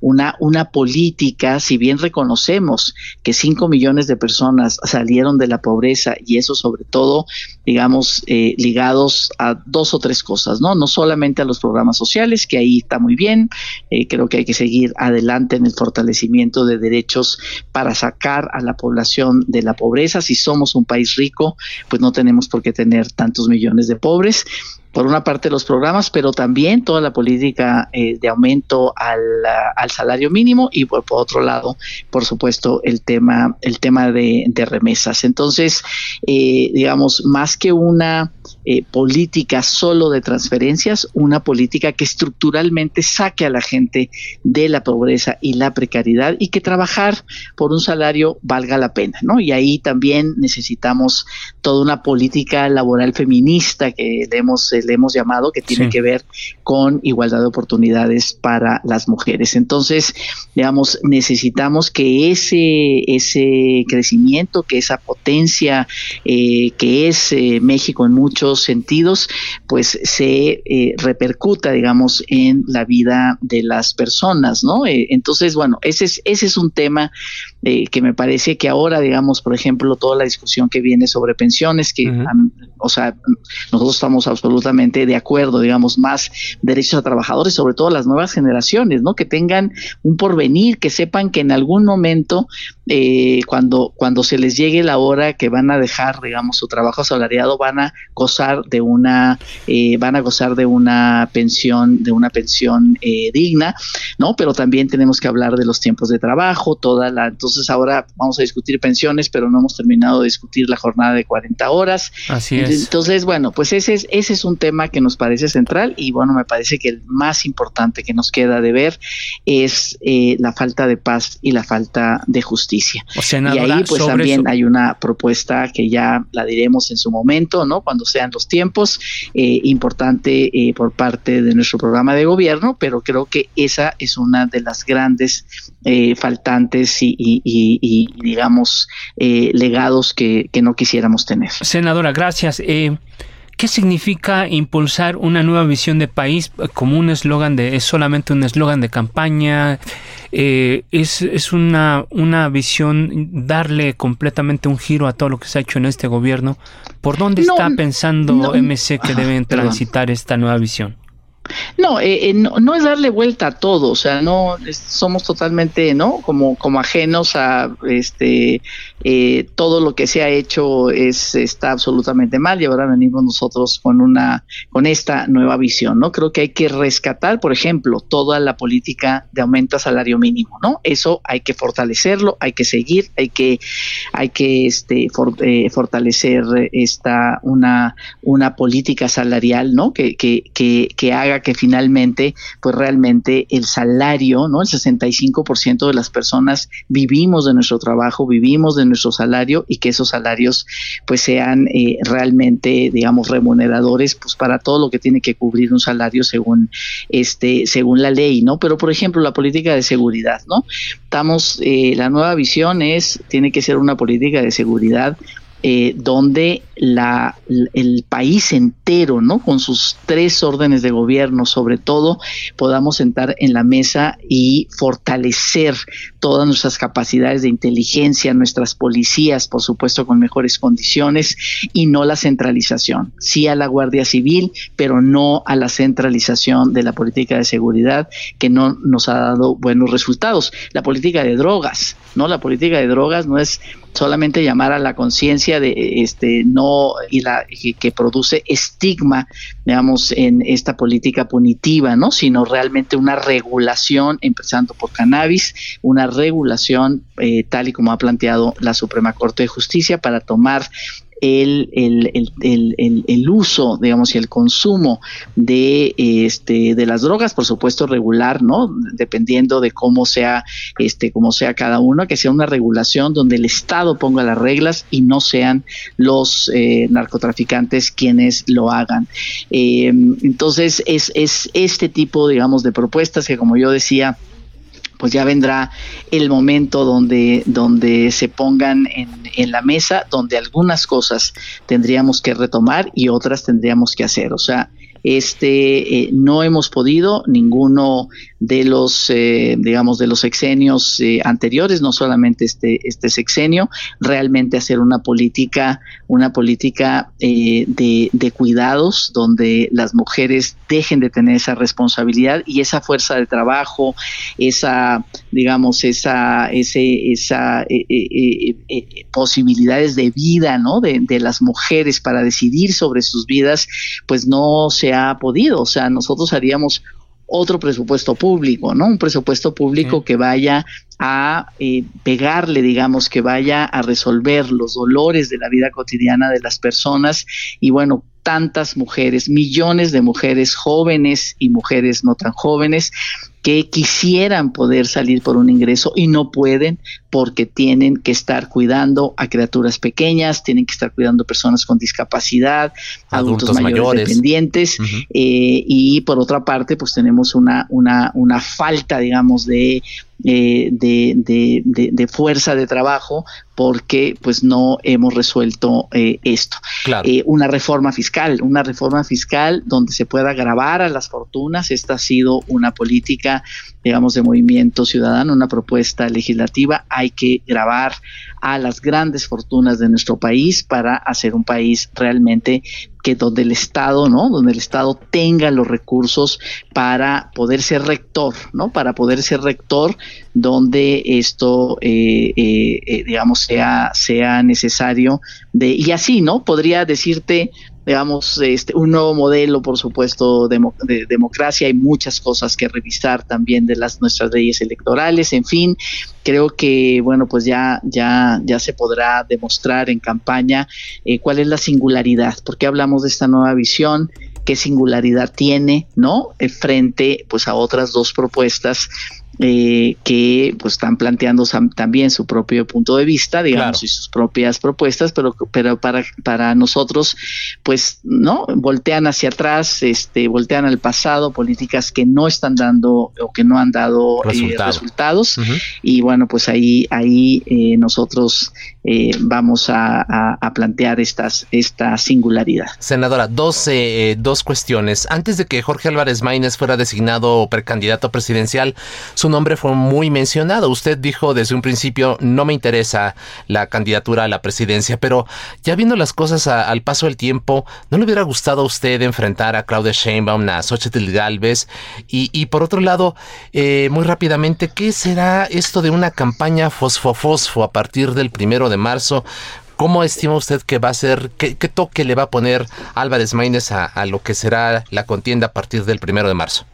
una, una política, si bien reconocemos que 5 millones de personas salieron de la pobreza y eso sobre todo, digamos, eh, ligados a dos o tres cosas, ¿no? No solamente a los programas sociales, que ahí está muy bien. Eh, creo que hay que seguir adelante en el fortalecimiento de derechos para sacar a la población de la pobreza. Si somos un país rico, pues no tenemos por qué tener tantos millones de pobres por una parte los programas, pero también toda la política eh, de aumento al, al, salario mínimo y por, otro lado, por supuesto, el tema, el tema de, remesas. Entonces, eh, digamos, más que una eh, política solo de transferencias, una política que estructuralmente saque a la gente de la pobreza y la precariedad y que trabajar por un salario valga la pena, ¿no? Y ahí también necesitamos toda una política laboral feminista que le hemos le hemos llamado, que tiene que ver con igualdad de oportunidades para las mujeres. Entonces, digamos, necesitamos que ese, ese crecimiento, que esa potencia eh, que es eh, México en muchos sentidos, pues se eh, repercuta, digamos, en la vida de las personas, ¿no? entonces, bueno, ese es, ese es un tema que me parece que ahora, digamos, por ejemplo, toda la discusión que viene sobre pensiones, que, o sea, nosotros estamos absolutamente de acuerdo, digamos, más derechos a trabajadores, sobre todo las nuevas generaciones, ¿no? Que tengan un porvenir, que sepan que en algún momento, eh, cuando, cuando se les llegue la hora que van a dejar, digamos, su trabajo asalariado, van a gozar de una, eh, van a gozar de una pensión, de una pensión eh, digna, ¿no? Pero también tenemos que hablar de los tiempos de trabajo, toda la, entonces ahora vamos a discutir pensiones, pero no hemos terminado de discutir la jornada de 40 horas. Así es. Entonces, bueno, pues ese es, ese es un tema que nos parece central y bueno, me parece que el más importante que nos queda de ver es eh, la falta de paz y la falta de justicia. y ahí pues también hay una propuesta que ya la diremos en su momento, ¿no? Cuando sean los tiempos, eh, importante eh, por parte de nuestro programa de gobierno, pero creo que esa es una de las grandes faltantes y, digamos legados que, que, no quisiéramos tener. Senadora, gracias. ¿Qué significa impulsar una nueva visión de país como un eslogan de, es solamente un eslogan de campaña? Eh, es, es una, una visión, darle completamente un giro a todo lo que se ha hecho en este gobierno. ¿Por dónde está pensando MC que deben transitar esta nueva visión? No, eh, eh, no, es darle vuelta a todo, o sea, no somos totalmente, ¿no? Como, como ajenos a este eh, todo lo que se ha hecho es está absolutamente mal y ahora venimos nosotros con una con esta nueva visión, ¿no? Creo que hay que rescatar, por ejemplo, toda la política de aumento a salario mínimo, ¿no? Eso hay que fortalecerlo, hay que seguir, hay que hay que este fortalecer esta una una política salarial, ¿no? Que, que, que, que haga que finalmente, pues realmente el salario, ¿no? El 65% de las personas vivimos de nuestro trabajo, vivimos de nuestro salario y que esos salarios pues sean eh, realmente, digamos, remuneradores, pues para todo lo que tiene que cubrir un salario según este, según la ley, ¿no? Pero por ejemplo, la política de seguridad, ¿no? Estamos, eh, la nueva visión es, tiene que ser una política de seguridad eh, donde la, el país entero, ¿no? Con sus tres órdenes de gobierno, sobre todo, podamos sentar en la mesa y fortalecer todas nuestras capacidades de inteligencia, nuestras policías, por supuesto, con mejores condiciones y no la centralización. Sí a la Guardia Civil, pero no a la centralización de la política de seguridad que no nos ha dado buenos resultados. La política de drogas, ¿no? La política de drogas no es solamente llamar a la conciencia de este no y la que, produce estigma digamos en esta política punitiva no sino realmente una regulación empezando por cannabis una regulación eh, tal y como ha planteado la Suprema Corte de Justicia para tomar el, el, el, uso, digamos, y el consumo de, este, de las drogas, por supuesto, regular, ¿no? Dependiendo de cómo sea, este, cómo sea cada uno, que sea una regulación donde el Estado ponga las reglas y no sean los eh, narcotraficantes quienes lo hagan. Eh, entonces, es, es este tipo, digamos, de propuestas que, como yo decía, pues ya vendrá el momento donde, donde se pongan en, en, la mesa, donde algunas cosas tendríamos que retomar y otras tendríamos que hacer. O sea, este, eh, no hemos podido, ninguno de los, eh, digamos, de los sexenios eh, anteriores, no solamente este, este sexenio, realmente hacer una política, una política eh, de, cuidados donde las mujeres dejen de tener esa responsabilidad y esa fuerza de trabajo, esa, digamos, esa, ese, esa posibilidades de vida, ¿no? De las mujeres para decidir sobre sus vidas, pues no se ha podido. O sea, nosotros haríamos otro presupuesto público, ¿no? Un presupuesto público que vaya a eh, pegarle, digamos, que vaya a resolver los dolores de la vida cotidiana de las personas y bueno, tantas mujeres, millones de mujeres jóvenes y mujeres no tan jóvenes que quisieran poder salir por un ingreso y no pueden porque tienen que estar cuidando a criaturas pequeñas, tienen que estar cuidando personas con discapacidad, adultos, mayores, dependientes eh, y por otra parte pues tenemos una, una, una falta digamos de eh, de, de, de, fuerza de trabajo porque pues no hemos resuelto eh, esto. Eh, una reforma fiscal, una reforma fiscal donde se pueda grabar a las fortunas. Esta ha sido una política, digamos, de movimiento ciudadano, una propuesta legislativa. Hay que grabar a las grandes fortunas de nuestro país para hacer un país realmente que donde el Estado, ¿no? Donde el Estado tenga los recursos para poder ser rector, ¿no? Para poder ser rector donde esto, eh, eh, eh, digamos, sea, sea necesario de, y así, ¿no? Podría decirte, digamos, este, un nuevo modelo, por supuesto, de, democracia. Hay muchas cosas que revisar también de las nuestras leyes electorales. En fin, creo que, bueno, pues ya, ya, ya se podrá demostrar en campaña eh, cuál es la singularidad, porque hablamos de esta nueva visión qué singularidad tiene, ¿no? Eh, frente, pues, a otras dos propuestas eh, que pues están planteando también su propio punto de vista, digamos, y sus propias propuestas, pero, pero para, para nosotros, pues, ¿no? Voltean hacia atrás, este, voltean al pasado, políticas que no están dando o que no han dado eh, resultados. Y bueno, pues ahí, ahí eh, nosotros vamos a, a, plantear estas, esta singularidad. Senadora, dos, dos cuestiones. Antes de que Jorge Álvarez Maínez fuera designado precandidato presidencial, su nombre fue muy mencionado. Usted dijo desde un principio, no me interesa la candidatura a la presidencia, pero ya viendo las cosas al paso del tiempo, ¿no le hubiera gustado a usted enfrentar a Claudia Sheinbaum, a Xochitl Galvez? Y, por otro lado, eh, muy rápidamente, ¿qué será esto de una campaña fosfo-fosfo a partir del primero de marzo? ¿Cómo estima usted que va a ser, qué, toque le va a poner Álvarez Maínez a, lo que será la contienda a partir del primero de marzo?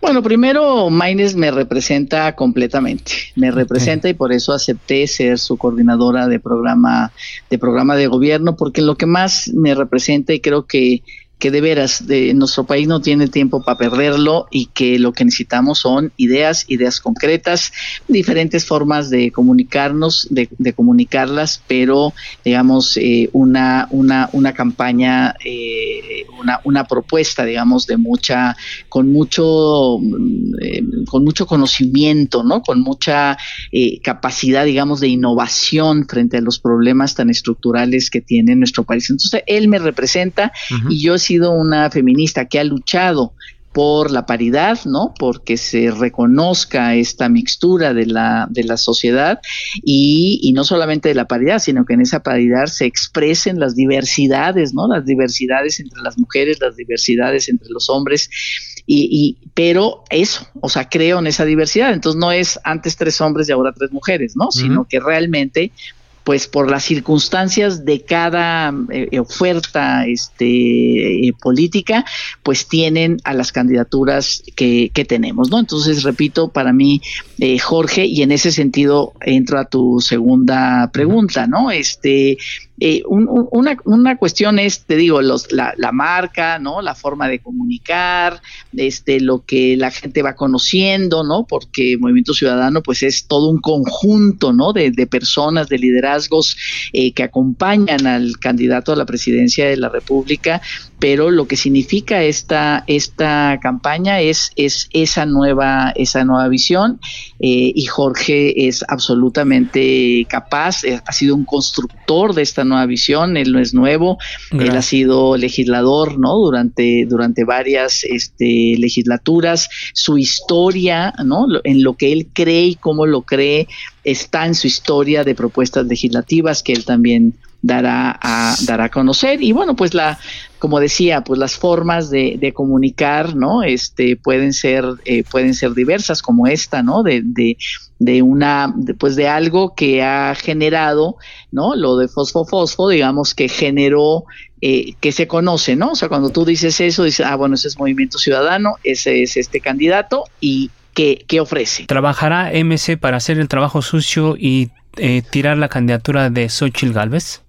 Bueno, primero Maines me representa completamente, me representa y por eso acepté ser su coordinadora de programa de programa de gobierno porque lo que más me representa y creo que que de veras de, nuestro país no tiene tiempo para perderlo y que lo que necesitamos son ideas, ideas concretas, diferentes formas de comunicarnos, de, comunicarlas, pero digamos eh, una, una, una campaña, eh, una, una propuesta, digamos, de mucha, con mucho, eh, con mucho conocimiento, ¿no? Con mucha capacidad, digamos, de innovación frente a los problemas tan estructurales que tiene nuestro país. Entonces, él me representa y yo sí sido una feminista que ha luchado por la paridad, ¿no? Porque se reconozca esta mixtura de la, de la sociedad y, y, no solamente de la paridad, sino que en esa paridad se expresen las diversidades, ¿no? Las diversidades entre las mujeres, las diversidades entre los hombres. Y, y, pero eso, o sea, creo en esa diversidad. Entonces no es antes tres hombres y ahora tres mujeres, ¿no? Sino que realmente pues por las circunstancias de cada eh, oferta este, eh, política, pues tienen a las candidaturas que, que tenemos, ¿no? Entonces, repito, para mí, eh, Jorge, y en ese sentido entro a tu segunda pregunta, ¿no? Este, eh, una, una, cuestión es, te digo, los, la, la, marca, ¿no? La forma de comunicar, este, lo que la gente va conociendo, ¿no? Porque Movimiento Ciudadano, pues es todo un conjunto, ¿no? De, de personas, de liderazgos eh, que acompañan al candidato a la presidencia de la República pero lo que significa esta, esta campaña es, es esa, nueva, esa nueva visión eh, y Jorge es absolutamente capaz, eh, ha sido un constructor de esta nueva visión, él no es nuevo, él ha sido legislador ¿no? durante, durante varias este, legislaturas, su historia ¿no? en lo que él cree y cómo lo cree está en su historia de propuestas legislativas que él también dará a, dará a conocer. Y bueno, pues la, como decía, pues las formas de, de comunicar, ¿no? Este, pueden ser, eh, pueden ser diversas, como esta, ¿no? De, de, de una, pues de algo que ha generado, ¿no? Lo de fosfo fosfo, digamos que generó, eh, que se conoce, ¿no? O sea, cuando tú dices eso, dices, ah, bueno, ese es Movimiento Ciudadano, ese es este candidato y ¿qué, qué ofrece? ¿Trabajará MC para hacer el trabajo sucio y eh, tirar la candidatura de Xochitl Galvez?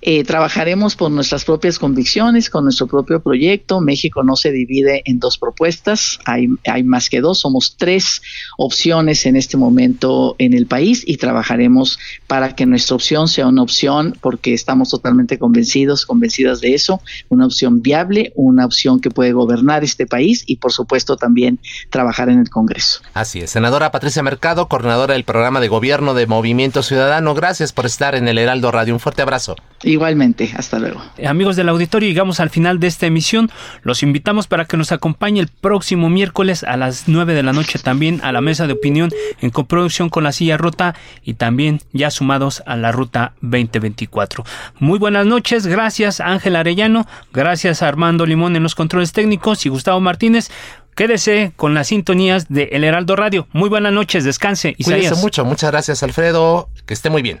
Eh, trabajaremos por nuestras propias convicciones, con nuestro propio proyecto. México no se divide en dos propuestas, hay, hay más que dos, somos tres opciones en este momento en el país y trabajaremos para que nuestra opción sea una opción porque estamos totalmente convencidos, convencidas de eso, una opción viable, una opción que puede gobernar este país y por supuesto también trabajar en el Congreso. Así es, senadora Patricia Mercado, coordinadora del programa de gobierno de Movimiento Ciudadano, gracias por estar en el Heraldo Radio. Un fuerte abrazo. Igualmente, hasta luego. Amigos del auditorio, llegamos al final de esta emisión. Los invitamos para que nos acompañe el próximo miércoles a las 9 de la noche también a la mesa de opinión en coproducción con la silla rota y también ya sumados a la ruta 2024. Muy buenas noches, gracias Ángel Arellano, gracias a Armando Limón en los controles técnicos y Gustavo Martínez. Quédese con las sintonías de El Heraldo Radio. Muy buenas noches, descanse. Cuídese mucho, muchas gracias Alfredo, que esté muy bien.